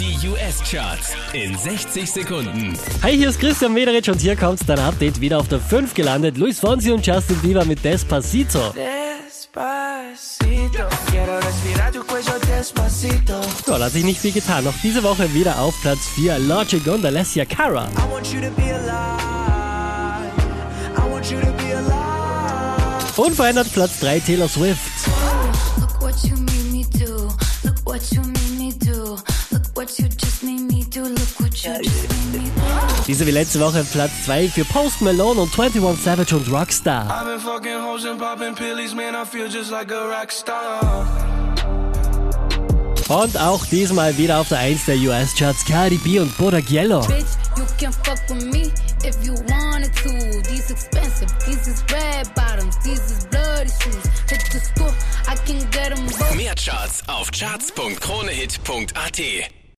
Die US-Charts in 60 Sekunden. Hi, hier ist Christian Mederich und hier kommt dein Update wieder auf der 5 gelandet. Luis Fonsi und Justin Bieber mit Despacito. Despacito, quiero respirar tu cuello despacito. So, hat sich nicht viel getan. Noch diese Woche wieder auf Platz 4 Logic und Alessia Cara. I want you to be alive. I want you to be alive. Unverändert Platz 3 Taylor Swift. Diese wie letzte Woche Platz 2 für Post Malone und 21 Savage und Rockstar. I've been fucking hoes and popping pillies, man. I feel just like a rock star. Und auch diesmal wieder auf der 1 der US-Charts Cardi B und Bodak Yellow. Mehr Charts auf charts.kronehit.at.